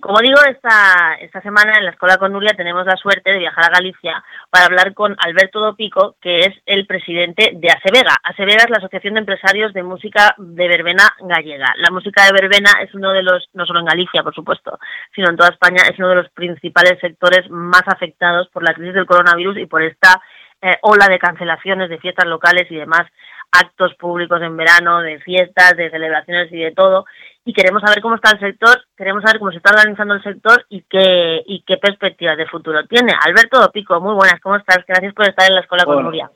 como digo, esta, esta semana en la Escuela con Nuria tenemos la suerte de viajar a Galicia para hablar con Alberto Dopico, que es el presidente de Asevega. Asevega es la Asociación de Empresarios de Música de Verbena Gallega. La música de verbena es uno de los, no solo en Galicia, por supuesto, sino en toda España, es uno de los principales sectores más afectados por la crisis del coronavirus y por esta eh, ola de cancelaciones de fiestas locales y demás actos públicos en verano, de fiestas, de celebraciones y de todo. Y queremos saber cómo está el sector, queremos saber cómo se está organizando el sector y qué, y qué perspectivas de futuro tiene. Alberto Dopico, muy buenas, ¿cómo estás? Gracias por estar en la Escuela con Nuria.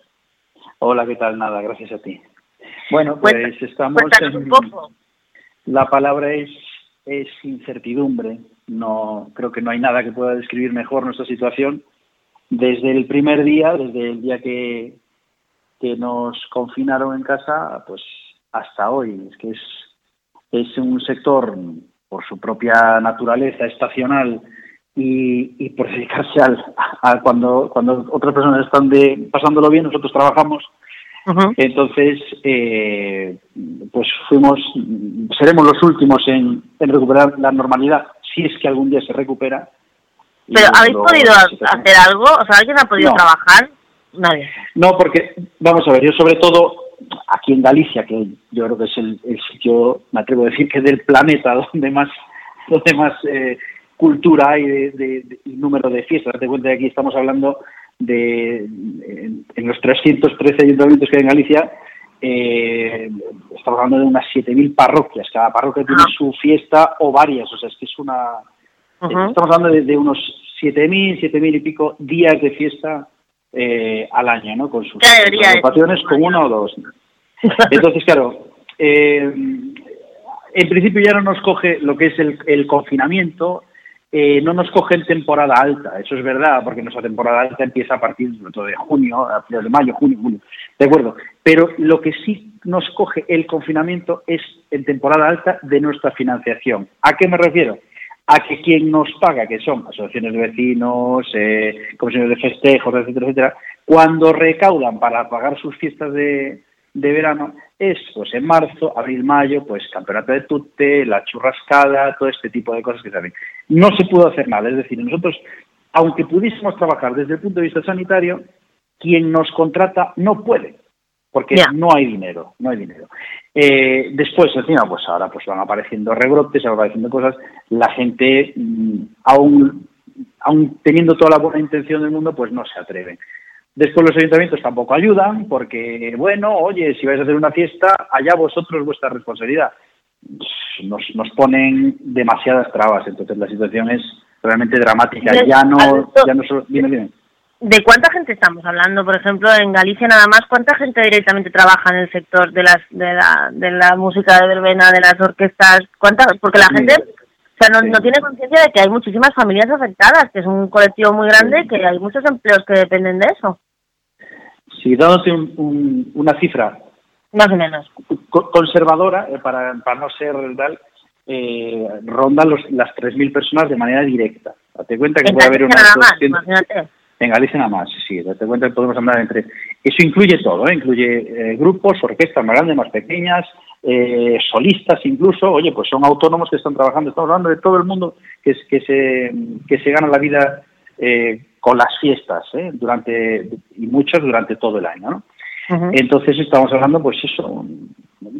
Hola, ¿qué tal? Nada, gracias a ti. Bueno, pues estamos en... Un poco. La palabra es, es incertidumbre. No, creo que no hay nada que pueda describir mejor nuestra situación. Desde el primer día, desde el día que, que nos confinaron en casa, pues hasta hoy. Es que es, es un sector, por su propia naturaleza estacional y, y por dedicarse al, a cuando, cuando otras personas están de, pasándolo bien, nosotros trabajamos. Entonces, eh, pues fuimos, seremos los últimos en, en, recuperar la normalidad, si es que algún día se recupera. ¿Pero habéis podido hacer algo? O sea, ¿alguien ha podido trabajar? Nadie. No, porque, vamos a ver, yo sobre todo aquí en Galicia, que yo creo que es el, sitio, me atrevo a decir que del planeta donde más, donde más eh, cultura hay de, número de fiestas. Date cuenta que aquí estamos hablando de, en, los 313 ayuntamientos que hay en Galicia, eh, estamos hablando de unas 7.000 parroquias. Cada parroquia tiene su fiesta o varias, o sea, es que es una... Estamos hablando de, de unos 7.000, 7.000 y pico días de fiesta eh, al año, ¿no? Con sus ocupaciones, con uno o dos. Entonces, claro, eh, en principio ya no nos coge lo que es el, confinamiento, eh, no nos coge en temporada alta, eso es verdad, porque nuestra temporada alta empieza a partir de junio, a de mayo, junio, julio, ¿de acuerdo? Pero lo que sí nos coge el confinamiento es en temporada alta de nuestra financiación. ¿A qué me refiero? A que quien nos paga, que son asociaciones de vecinos, eh, comisiones de festejos, etcétera, etcétera, cuando recaudan para pagar sus fiestas de, de verano, es pues en marzo, abril, mayo, pues campeonato de tute, la churrascada, todo este tipo de cosas que saben. No se pudo hacer nada, es decir, nosotros, aunque pudiésemos trabajar desde el punto de vista sanitario, quien nos contrata no puede, porque no hay dinero, no hay dinero. Eh, después, encima, pues ahora pues van apareciendo rebrotes, van apareciendo cosas, la gente, mm, aún, aún teniendo toda la buena intención del mundo, pues no se atreven. Después los ayuntamientos tampoco ayudan, porque, bueno, oye, si vais a hacer una fiesta, allá vosotros vuestra responsabilidad. Nos, nos ponen demasiadas trabas, entonces la situación es realmente dramática. Ya no, ya no solo, ¿De cuánta gente estamos hablando? Por ejemplo, en Galicia nada más, ¿cuánta gente directamente trabaja en el sector de las de la, de la música de verbena, de las orquestas? ¿Cuánta? Porque la gente o sea, no, no tiene conciencia de que hay muchísimas familias afectadas, que es un colectivo muy grande, que hay muchos empleos que dependen de eso. Sí, dándote un, una cifra. Más o menos. Conservadora, eh, para, para no ser tal, eh, rondan los, las 3.000 personas de manera directa. Date cuenta que puede haber una... Nada más, imagínate en Galicia nada más, sí, date cuenta que podemos hablar entre... Eso incluye todo, ¿eh? incluye eh, grupos, orquestas más grandes, más pequeñas, eh, solistas incluso, oye, pues son autónomos que están trabajando, estamos hablando de todo el mundo que, que, se, que se gana la vida con las fiestas, durante y muchos durante todo el año, ¿no? Entonces estamos hablando, pues eso,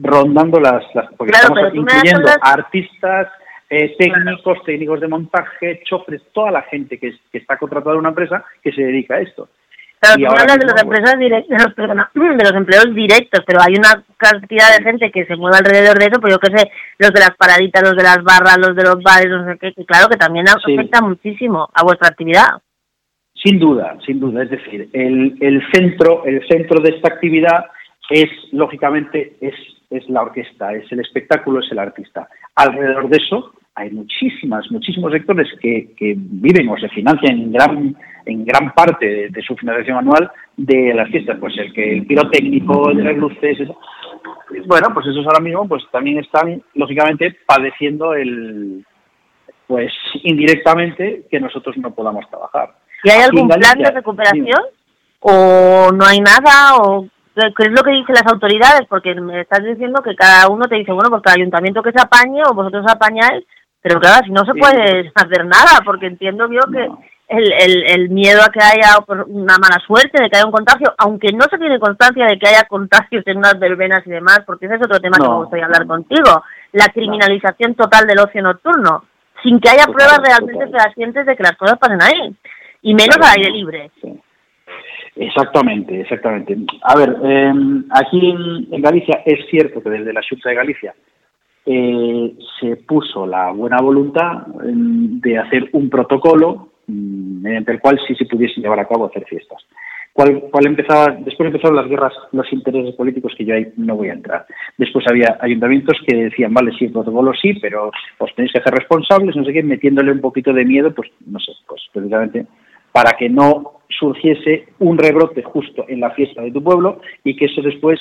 rondando las... las porque estamos incluyendo artistas, eh, técnicos, técnicos de montaje, chofres, toda la gente que, está contratada en una empresa que se dedica a esto. Pero tú hablas de las empresas directas, de los empleos directos, pero hay una cantidad de gente que se mueve alrededor de eso, pues yo qué sé, los de las paraditas, los de las barras, los de los bares, no sé qué, claro que también afecta muchísimo a vuestra actividad. Sin duda, sin duda, es decir, el, el centro, el centro de esta actividad es, lógicamente, es, es la orquesta, es el espectáculo, es el artista. Alrededor de eso hay muchísimas, muchísimos sectores que, que viven o se financian en gran, en gran parte de, su financiación anual de las fiestas, pues el que el pirotécnico, de las luces, bueno, pues esos ahora mismo pues también están lógicamente padeciendo el pues indirectamente que nosotros no podamos trabajar. ¿Y hay algún plan de recuperación? ¿O no hay nada? ¿O qué es lo que dicen las autoridades? Porque me estás diciendo que cada uno te dice, bueno, porque el ayuntamiento que se apañe o vosotros apañáis, Pero claro, si no se puede hacer nada, porque entiendo yo que el, el, el, miedo a que haya una mala suerte, de que haya un contagio, aunque no se tiene constancia de que haya contagios en unas verbenas y demás, porque ese es otro tema que me gustaría hablar contigo, la criminalización total del ocio nocturno, sin que haya pruebas realmente fehacientes de que las cosas pasen ahí, y menos al aire libre. Exactamente, exactamente. A ver, em, aquí en, Galicia es cierto que desde la Junta de Galicia eh, se puso la buena voluntad em, de hacer un protocolo mm, mediante el cual sí se pudiese llevar a cabo hacer fiestas. ¿Cuál, empezaba, después empezaron las guerras, los intereses políticos que yo ahí no voy a entrar. Después había ayuntamientos que decían, vale, sí, el protocolo sí, pero os tenéis que hacer responsables, no sé qué, metiéndole un poquito de miedo, pues no sé, pues precisamente para que no surgiese un rebrote justo en la fiesta de tu pueblo y que eso después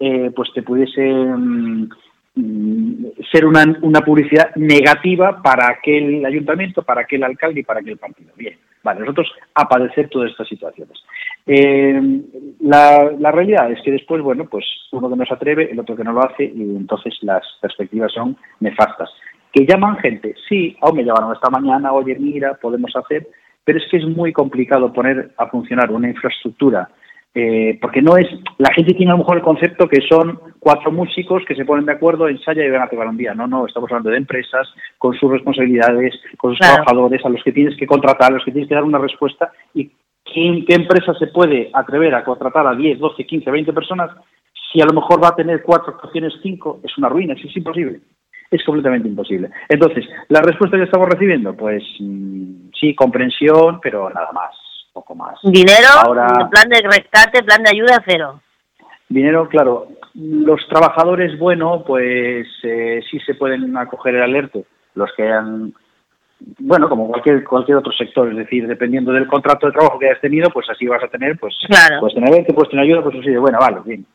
eh, pues te pudiese mm, mm, ser una, una, publicidad negativa para aquel ayuntamiento, para aquel alcalde y para aquel partido. Bien, vale, nosotros a padecer todas estas situaciones. Eh, la, la, realidad es que después, bueno, pues uno que no se atreve, el otro que no lo hace y entonces las perspectivas son nefastas. Que llaman gente, sí, aún me llamaron esta mañana, oye, mira, podemos hacer, pero es que es muy complicado poner a funcionar una infraestructura, eh, porque no es, la gente tiene a lo mejor el concepto que son cuatro músicos que se ponen de acuerdo, ensayan y van a tocar un día. No, no, estamos hablando de empresas con sus responsabilidades, con sus trabajadores, a los que tienes que contratar, a los que tienes que dar una respuesta. Y ¿qué, qué empresa se puede atrever a contratar a 10, 12, 15, 20 personas si a lo mejor va a tener cuatro actuaciones, cinco, es una ruina, es imposible. Es completamente imposible. Entonces, la respuesta que estamos recibiendo, pues mm, sí, comprensión, pero nada más, poco más. Dinero, plan de rescate, plan de ayuda, cero. Dinero, claro. Los trabajadores, bueno, pues eh, sí se pueden acoger el alerta. Los que han, bueno, como cualquier cualquier otro sector, es decir, dependiendo del contrato de trabajo que hayas tenido, pues así vas a tener, pues, claro. pues tener que puedes tener ayuda, pues así bueno, vale, bien.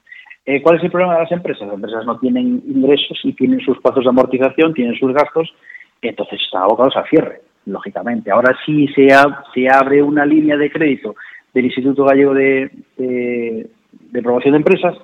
Eh, ¿Cuál es el problema de las empresas? Las empresas no tienen ingresos y tienen sus plazos de amortización, tienen sus gastos, entonces están abocados a cierre, lógicamente. Ahora sí se, se abre una línea de crédito del Instituto Gallego de, Promoción de Empresas.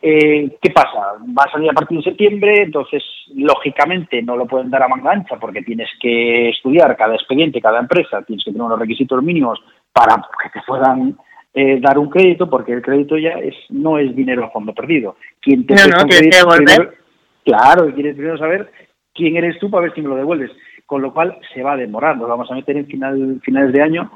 Eh, ¿Qué pasa? Va a salir a partir de septiembre, entonces lógicamente no lo pueden dar a manga ancha porque tienes que estudiar cada expediente, cada empresa, tienes que tener unos requisitos mínimos para que te puedan eh, dar un crédito porque el crédito ya es no es dinero a fondo perdido. Quien te no, no, devolver. claro, quieres primero saber quién eres tú para ver si me lo devuelves. Con lo cual se va a demorar, nos vamos a meter en final, finales de año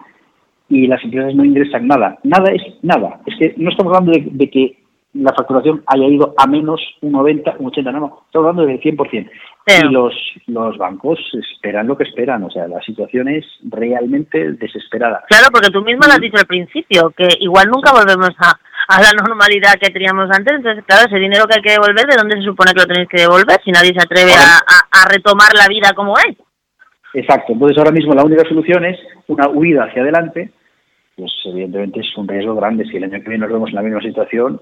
y las empresas no ingresan nada. Nada es nada. Es que no estamos hablando de que la facturación haya ido a menos un 90, un 80, no, no, estamos hablando del 100%. Y los, los bancos esperan lo que esperan, o sea, la situación es realmente desesperada. Claro, porque tú mismo lo has dicho al principio, que igual nunca volvemos a, a la normalidad que teníamos antes, entonces, claro, ese dinero que hay que devolver, ¿de dónde se supone que lo tenéis que devolver si nadie se atreve a, a retomar la vida como es? Exacto, entonces ahora mismo la única solución es una huida hacia adelante, pues evidentemente es un riesgo grande, si el año que viene nos vemos en la misma situación,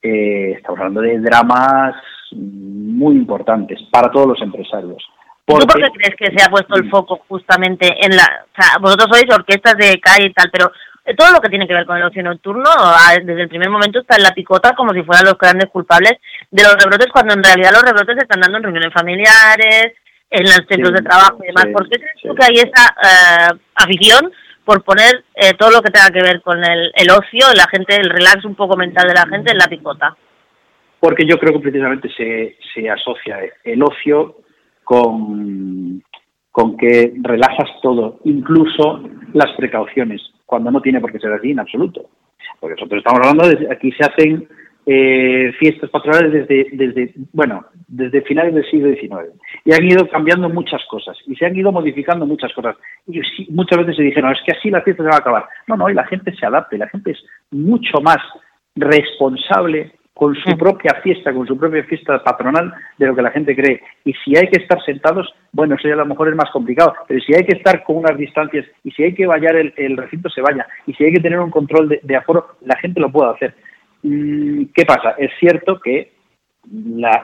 eh, estamos hablando de dramas muy importantes para todos los empresarios. ¿Tú por qué crees que se ha puesto el foco justamente en la... O sea, vosotros sois orquestas de calle y tal, pero todo lo que tiene que ver con el ocio nocturno, desde el primer momento está en la picota como si fueran los grandes culpables de los rebrotes, cuando en realidad los rebrotes se están dando en reuniones familiares, en los centros de trabajo y demás. ¿Por qué crees tú que hay esa eh, afición por poner eh, todo lo que tenga que ver con el, el ocio, la gente, el relax un poco mental de la gente en la picota. Porque yo creo que precisamente se, se asocia el ocio con, con que relajas todo, incluso las precauciones, cuando no tiene por qué ser así en absoluto. Porque nosotros estamos hablando de aquí se hacen eh, fiestas patronales desde, desde, bueno, desde finales del siglo XIX. Y han ido cambiando muchas cosas y se han ido modificando muchas cosas. Y muchas veces se dijeron, es que así la fiesta se va a acabar. No, no, y la gente se adapta, y la gente es mucho más responsable con su propia fiesta, con su propia fiesta patronal de lo que la gente cree. Y si hay que estar sentados, bueno, eso ya a lo mejor es más complicado, pero si hay que estar con unas distancias y si hay que vallar el, recinto, se vaya. Y si hay que tener un control de aforo, la gente lo puede hacer. Mm, ¿Qué pasa? Es cierto que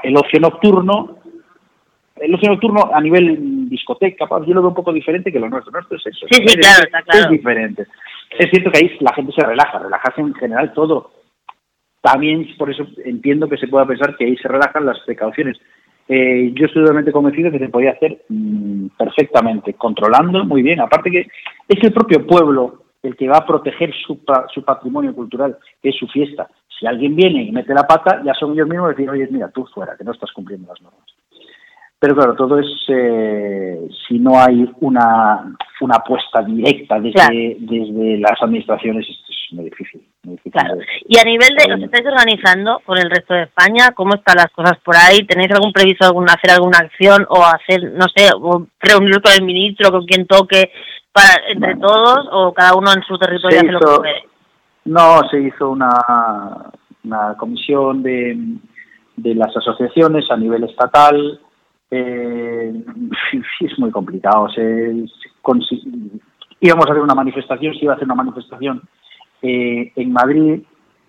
el ocio nocturno, el ocio nocturno a nivel discoteca, yo lo veo un poco diferente que lo nuestro. Nuestro es eso. Sí, sí, claro, está claro. Es diferente. Es cierto que ahí la gente se relaja, relajarse en general todo. También por eso entiendo que se pueda pensar que ahí se relajan las precauciones. eh, yo estoy totalmente convencido que se podía hacer mm, perfectamente, controlando muy bien. Aparte que es el propio pueblo el que va a proteger su, su patrimonio cultural, que es su fiesta. Si alguien viene y mete la pata, ya son ellos mismos decir, oye, mira, tú fuera, que no estás cumpliendo las normas. Pero claro, todo es eh, si no hay una, una apuesta directa desde, desde las administraciones, esto es muy difícil. claro. Y a nivel de, ¿os estáis organizando con el resto de España? ¿Cómo están las cosas por ahí? ¿Tenéis algún previsto algún, hacer alguna acción o hacer, no sé, reunir con el ministro, con quien toque, para entre todos o cada uno en su territorio hace lo que puede? No, se hizo una, una comisión de, de las asociaciones a nivel estatal eh, es muy complicado. Se, íbamos a hacer una manifestación, se iba a hacer una manifestación eh, en Madrid.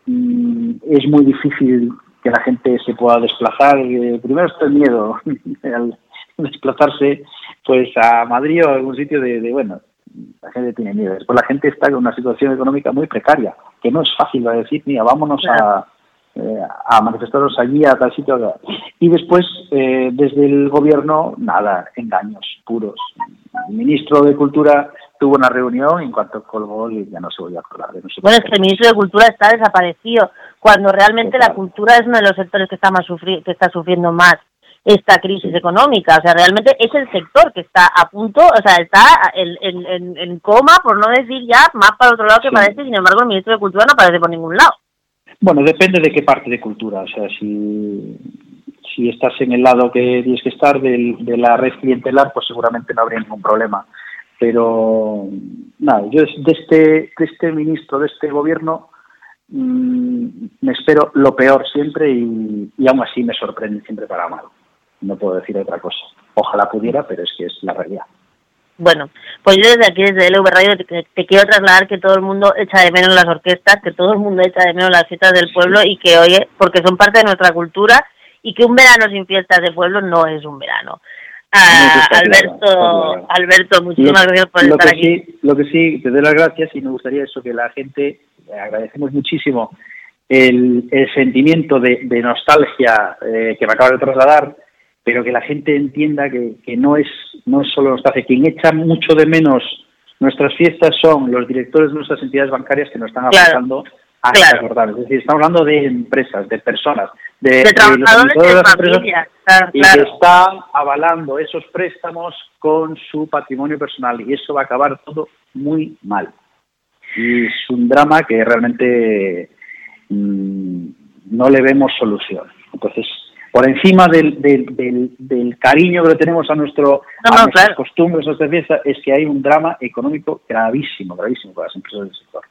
Mm, es muy difícil que la gente se pueda desplazar. Eh, primero está el miedo al desplazarse pues a Madrid o a algún sitio de, bueno, la gente tiene miedo. Después la gente está en una situación económica muy precaria, que no es fácil a decir, mira, vámonos a eh, a manifestaros allí, a tal sitio. Y después, eh, desde el gobierno, nada, engaños puros. El ministro de Cultura tuvo una reunión y en cuanto colgó ya no se volvió a acordar. bueno, es que el ministro de Cultura está desaparecido, cuando realmente la cultura es uno de los sectores que está, más sufri que está sufriendo más esta crisis económica. O sea, realmente es el sector que está a punto, o sea, está en, en, coma, por no decir ya más para otro lado que parece, sin embargo, el ministro de Cultura no aparece por ningún lado. Bueno, depende de qué parte de cultura. O sea, si, si estás en el lado que tienes que estar de la red clientelar, pues seguramente no habría ningún problema. Pero, nada, yo de este, de este ministro, de este gobierno, mm, me espero lo peor siempre y, y aún así me sorprende siempre para mal. No puedo decir otra cosa. Ojalá pudiera, pero es que es la realidad. Bueno, pues yo desde aquí, desde LV Radio, te, quiero trasladar que todo el mundo echa de menos las orquestas, que todo el mundo echa de menos las fiestas del pueblo y que, oye, porque son parte de nuestra cultura y que un verano sin fiestas de pueblo no es un verano. Ah, Alberto, Alberto, muchísimas gracias por estar aquí. lo que sí, te doy las gracias y me gustaría eso, que la gente, agradecemos muchísimo el, sentimiento de, nostalgia eh, que me acaba de trasladar pero que la gente entienda que, que no es no es solo nostalgia. Quien echa mucho de menos nuestras fiestas son los directores de nuestras entidades bancarias que nos están aportando a recordar. Es decir, estamos hablando de empresas, de personas, de, de trabajadores de, las empresas y que están avalando esos préstamos con su patrimonio personal y eso va a acabar todo muy mal. Y es un drama que realmente mm, no le vemos solución. Entonces, por encima del, del, cariño que le tenemos a, nuestro, a nuestras costumbres, a nuestra fiesta, es que hay un drama económico gravísimo, gravísimo para las empresas del sector.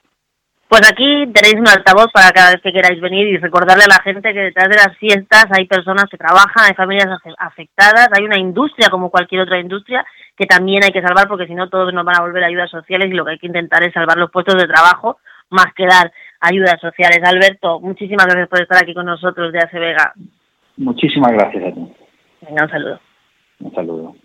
Pues aquí tenéis un altavoz para cada vez que queráis venir y recordarle a la gente que detrás de las fiestas hay personas que trabajan, hay familias afectadas, hay una industria como cualquier otra industria que también hay que salvar porque si no todos nos van a volver ayudas sociales y lo que hay que intentar es salvar los puestos de trabajo más que dar ayudas sociales. Alberto, muchísimas gracias por estar aquí con nosotros de Ace Vega. Muchísimas gracias a ti. Venga, un saludo. Un saludo.